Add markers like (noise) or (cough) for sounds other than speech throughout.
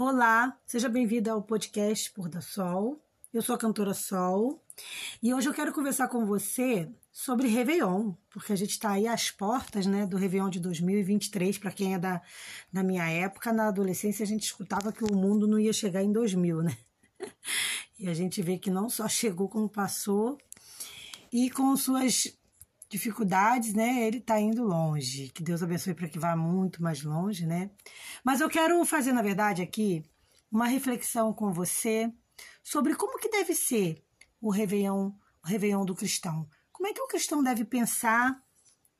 Olá, seja bem-vinda ao podcast Por da Sol. Eu sou a cantora Sol e hoje eu quero conversar com você sobre Réveillon, porque a gente está aí às portas né, do Réveillon de 2023. Para quem é da, da minha época, na adolescência, a gente escutava que o mundo não ia chegar em 2000, né? (laughs) E a gente vê que não só chegou como passou, e com suas dificuldades, né? Ele está indo longe. Que Deus abençoe para que vá muito mais longe, né? Mas eu quero fazer, na verdade, aqui uma reflexão com você sobre como que deve ser o Réveillon, o Réveillon do cristão. Como é que o cristão deve pensar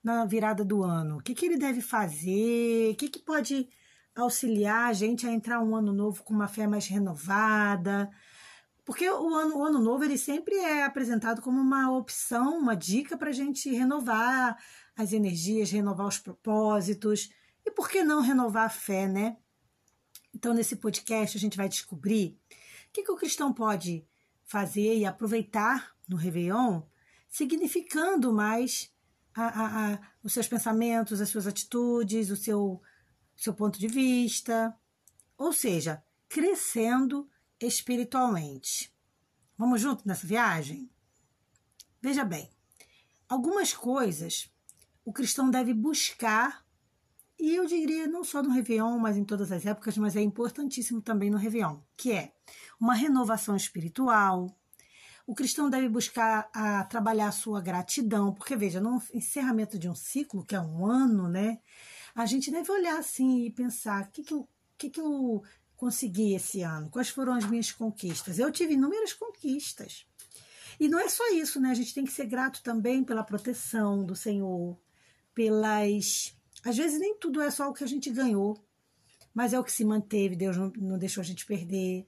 na virada do ano? O que, que ele deve fazer? O que, que pode auxiliar a gente a entrar um ano novo com uma fé mais renovada? Porque o ano, o ano novo ele sempre é apresentado como uma opção, uma dica para a gente renovar as energias, renovar os propósitos. E por que não renovar a fé, né? Então, nesse podcast, a gente vai descobrir o que, que o cristão pode fazer e aproveitar no Réveillon, significando mais a, a, a, os seus pensamentos, as suas atitudes, o seu, seu ponto de vista. Ou seja, crescendo espiritualmente. Vamos junto nessa viagem? Veja bem, algumas coisas o cristão deve buscar, e eu diria não só no Réveillon, mas em todas as épocas, mas é importantíssimo também no Réveillon, que é uma renovação espiritual. O cristão deve buscar a trabalhar a sua gratidão, porque veja, no encerramento de um ciclo, que é um ano, né? A gente deve olhar assim e pensar o que, que, eu, que, que eu consegui esse ano? Quais foram as minhas conquistas? Eu tive inúmeras conquistas. E não é só isso, né? A gente tem que ser grato também pela proteção do Senhor, pelas. Às vezes nem tudo é só o que a gente ganhou, mas é o que se manteve, Deus não, não deixou a gente perder.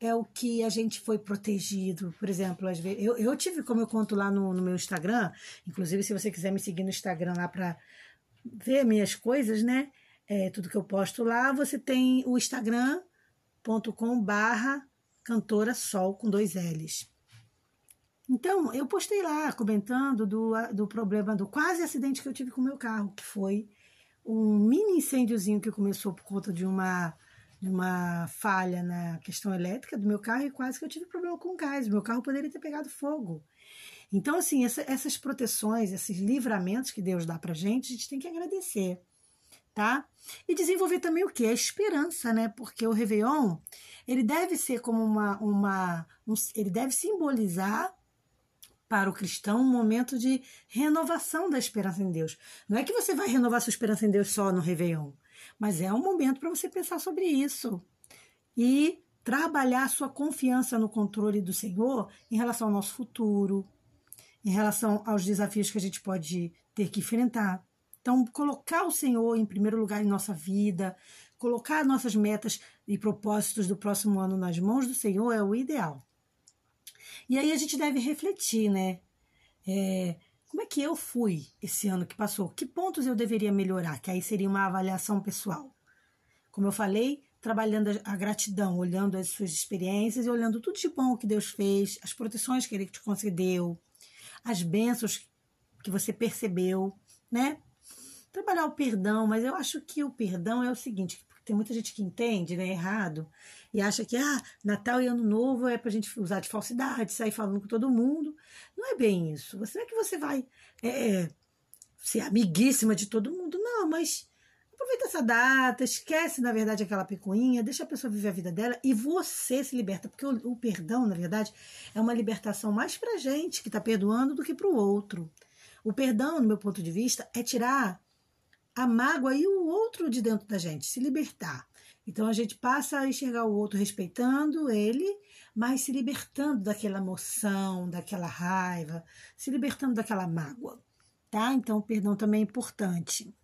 É o que a gente foi protegido. Por exemplo, às vezes, eu, eu tive, como eu conto lá no, no meu Instagram, inclusive se você quiser me seguir no Instagram lá para ver minhas coisas, né? É, tudo que eu posto lá, você tem o Instagram facebook.com barra cantora sol com dois L's. Então, eu postei lá comentando do, do problema do quase acidente que eu tive com o meu carro, que foi um mini incêndiozinho que começou por conta de uma, de uma falha na questão elétrica do meu carro e quase que eu tive problema com gás. Meu carro poderia ter pegado fogo. Então, assim, essa, essas proteções, esses livramentos que Deus dá pra gente, a gente tem que agradecer tá? E desenvolver também o que? A esperança, né? Porque o Réveillon, ele deve ser como uma. uma um, ele deve simbolizar para o cristão um momento de renovação da esperança em Deus. Não é que você vai renovar sua esperança em Deus só no Réveillon, mas é um momento para você pensar sobre isso. E trabalhar sua confiança no controle do Senhor em relação ao nosso futuro, em relação aos desafios que a gente pode ter que enfrentar. Então, colocar o Senhor em primeiro lugar em nossa vida, colocar nossas metas e propósitos do próximo ano nas mãos do Senhor é o ideal. E aí a gente deve refletir, né? É, como é que eu fui esse ano que passou? Que pontos eu deveria melhorar? Que aí seria uma avaliação pessoal. Como eu falei, trabalhando a gratidão, olhando as suas experiências e olhando tudo de bom que Deus fez, as proteções que Ele te concedeu, as bênçãos que você percebeu, né? Trabalhar o perdão, mas eu acho que o perdão é o seguinte, tem muita gente que entende, né, errado, e acha que, ah, Natal e Ano Novo é pra gente usar de falsidade, sair falando com todo mundo. Não é bem isso. Você não é que você vai é, é, ser amiguíssima de todo mundo, não, mas aproveita essa data, esquece, na verdade, aquela picuinha, deixa a pessoa viver a vida dela e você se liberta, porque o, o perdão, na verdade, é uma libertação mais pra gente que tá perdoando do que pro outro. O perdão, no meu ponto de vista, é tirar a mágoa e o outro de dentro da gente, se libertar. Então a gente passa a enxergar o outro respeitando ele, mas se libertando daquela emoção, daquela raiva, se libertando daquela mágoa, tá? Então o perdão também é importante.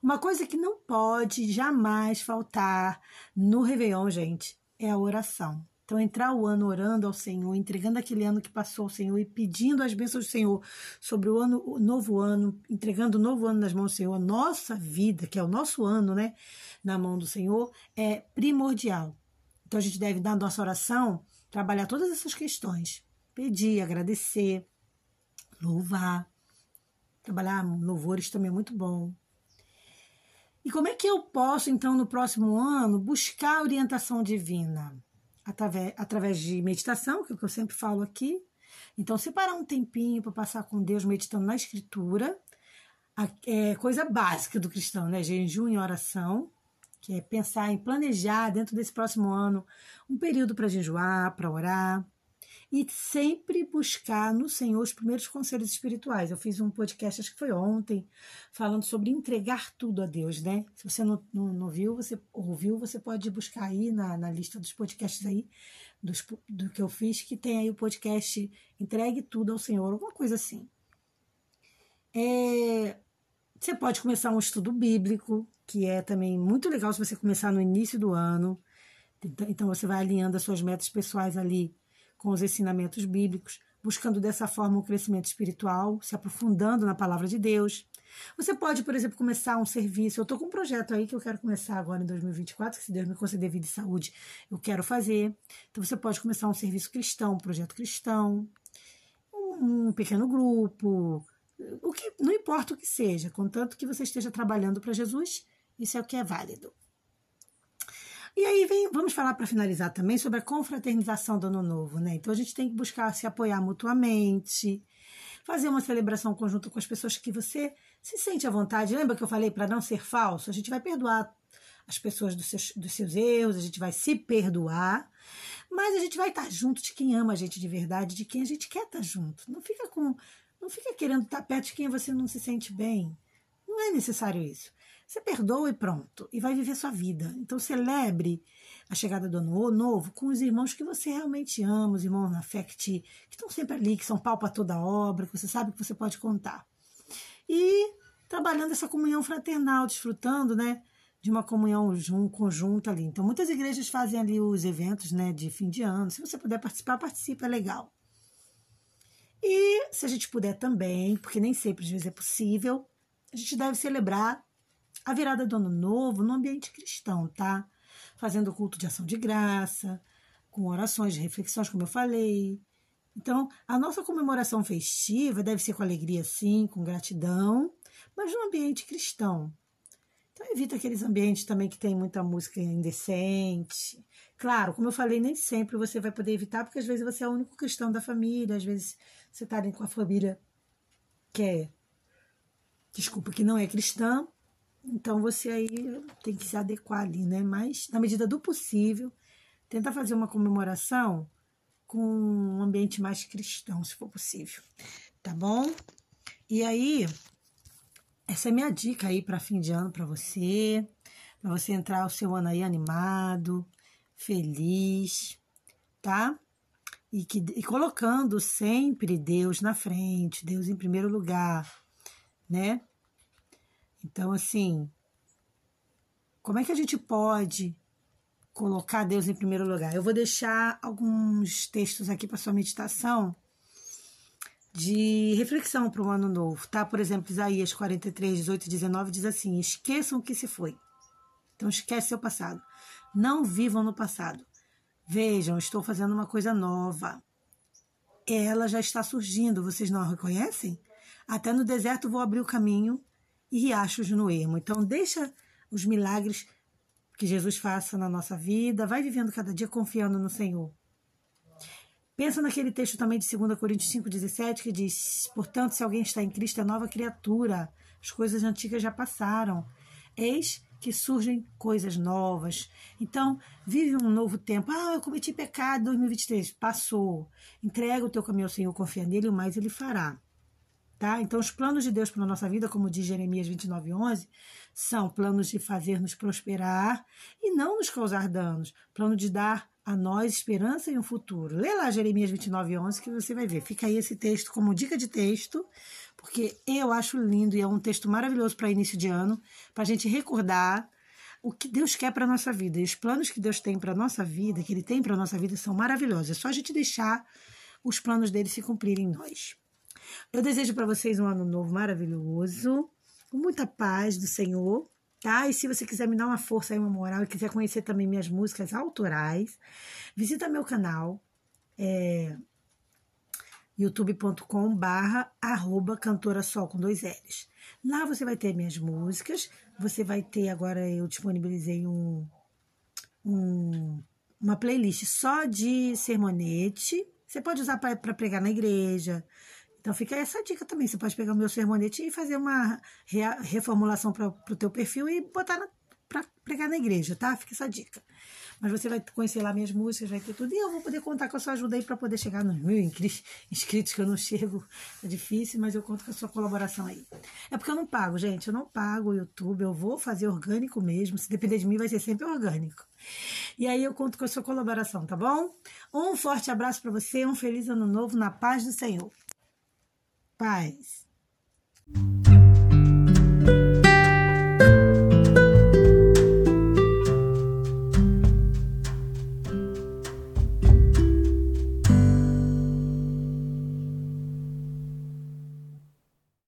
Uma coisa que não pode jamais faltar no Réveillon, gente, é a oração. Então, entrar o ano orando ao Senhor, entregando aquele ano que passou ao Senhor e pedindo as bênçãos do Senhor sobre o ano, o novo ano, entregando o novo ano nas mãos do Senhor, a nossa vida, que é o nosso ano, né, na mão do Senhor, é primordial. Então, a gente deve, na nossa oração, trabalhar todas essas questões. Pedir, agradecer, louvar. Trabalhar louvores também é muito bom. E como é que eu posso, então, no próximo ano, buscar orientação divina? Através, através de meditação, que é o que eu sempre falo aqui. Então, separar um tempinho para passar com Deus meditando na Escritura, é coisa básica do cristão, né? Jejum e oração, que é pensar em planejar dentro desse próximo ano um período para jejuar, para orar e sempre buscar no Senhor os primeiros conselhos espirituais. Eu fiz um podcast, acho que foi ontem, falando sobre entregar tudo a Deus, né? Se você não, não, não viu, você ouviu, você pode buscar aí na, na lista dos podcasts aí, dos, do que eu fiz, que tem aí o podcast Entregue Tudo ao Senhor, alguma coisa assim. É, você pode começar um estudo bíblico, que é também muito legal se você começar no início do ano. Então, então você vai alinhando as suas metas pessoais ali com os ensinamentos bíblicos, buscando dessa forma um crescimento espiritual, se aprofundando na palavra de Deus. Você pode, por exemplo, começar um serviço. Eu estou com um projeto aí que eu quero começar agora em 2024, que se Deus me conceder vida e saúde, eu quero fazer. Então você pode começar um serviço cristão, um projeto cristão, um pequeno grupo, o que não importa o que seja, contanto que você esteja trabalhando para Jesus, isso é o que é válido. E aí vem, vamos falar para finalizar também sobre a confraternização do ano novo, né? Então a gente tem que buscar se apoiar mutuamente, fazer uma celebração conjunta com as pessoas que você se sente à vontade. Lembra que eu falei para não ser falso? A gente vai perdoar as pessoas dos seus, dos seus erros, a gente vai se perdoar, mas a gente vai estar junto de quem ama a gente de verdade, de quem a gente quer estar junto. Não fica com, não fica querendo estar perto de quem você não se sente bem. Não é necessário isso. Você perdoa e pronto. E vai viver sua vida. Então celebre a chegada do ano novo com os irmãos que você realmente ama, os irmãos na fé que, te, que estão sempre ali, que são pau para toda obra, que você sabe que você pode contar. E trabalhando essa comunhão fraternal, desfrutando, né? De uma comunhão conjunta ali. Então, muitas igrejas fazem ali os eventos, né? De fim de ano. Se você puder participar, participe, é legal. E se a gente puder também, porque nem sempre às vezes é possível, a gente deve celebrar a virada do ano novo no ambiente cristão, tá? Fazendo culto de ação de graça, com orações, reflexões, como eu falei. Então, a nossa comemoração festiva deve ser com alegria, sim, com gratidão, mas no ambiente cristão. Então, evita aqueles ambientes também que tem muita música indecente. Claro, como eu falei, nem sempre você vai poder evitar, porque às vezes você é o único cristão da família, às vezes você está ali com a família que é, desculpa, que não é cristã, então você aí tem que se adequar ali, né? Mas, na medida do possível, tenta fazer uma comemoração com um ambiente mais cristão, se for possível. Tá bom? E aí, essa é minha dica aí para fim de ano para você, para você entrar o seu ano aí animado, feliz, tá? E, que, e colocando sempre Deus na frente, Deus em primeiro lugar, né? Então, assim, como é que a gente pode colocar Deus em primeiro lugar? Eu vou deixar alguns textos aqui para sua meditação de reflexão para o ano novo, tá? Por exemplo, Isaías 43, 18 e 19 diz assim: Esqueçam o que se foi. Então, esquece seu passado. Não vivam no passado. Vejam, estou fazendo uma coisa nova. Ela já está surgindo, vocês não a reconhecem? Até no deserto vou abrir o caminho e riachos no ermo. Então, deixa os milagres que Jesus faça na nossa vida, vai vivendo cada dia confiando no Senhor. Pensa naquele texto também de 2 Coríntios 5,17 que diz: Portanto, se alguém está em Cristo, é nova criatura, as coisas antigas já passaram. Eis que surgem coisas novas. Então, vive um novo tempo. Ah, eu cometi pecado em 2023. Passou. Entrega o teu caminho ao Senhor, confia nele, o mais ele fará. Tá? Então, os planos de Deus para a nossa vida, como diz Jeremias 29, 11, são planos de fazer-nos prosperar e não nos causar danos, plano de dar a nós esperança e um futuro. Lê lá Jeremias 29, 11 que você vai ver. Fica aí esse texto como dica de texto, porque eu acho lindo e é um texto maravilhoso para início de ano, para a gente recordar o que Deus quer para nossa vida. E os planos que Deus tem para nossa vida, que Ele tem para nossa vida, são maravilhosos. É só a gente deixar os planos dele se cumprirem em nós. Eu desejo para vocês um ano novo maravilhoso, com muita paz do Senhor, tá? E se você quiser me dar uma força e uma moral e quiser conhecer também minhas músicas autorais, visita meu canal, é youtube.com barra arroba cantora sol com dois L's. Lá você vai ter minhas músicas, você vai ter agora, eu disponibilizei um, um uma playlist só de sermonete. Você pode usar para pregar na igreja. Então fica essa dica também. Você pode pegar o meu sermonete e fazer uma reformulação para o teu perfil e botar para pregar na igreja, tá? Fica essa dica. Mas você vai conhecer lá minhas músicas, vai ter tudo. E eu vou poder contar com a sua ajuda aí para poder chegar nos mil inscritos, que eu não chego. É difícil, mas eu conto com a sua colaboração aí. É porque eu não pago, gente. Eu não pago o YouTube. Eu vou fazer orgânico mesmo. Se depender de mim, vai ser sempre orgânico. E aí eu conto com a sua colaboração, tá bom? Um forte abraço para você. Um feliz ano novo na paz do Senhor. Paz.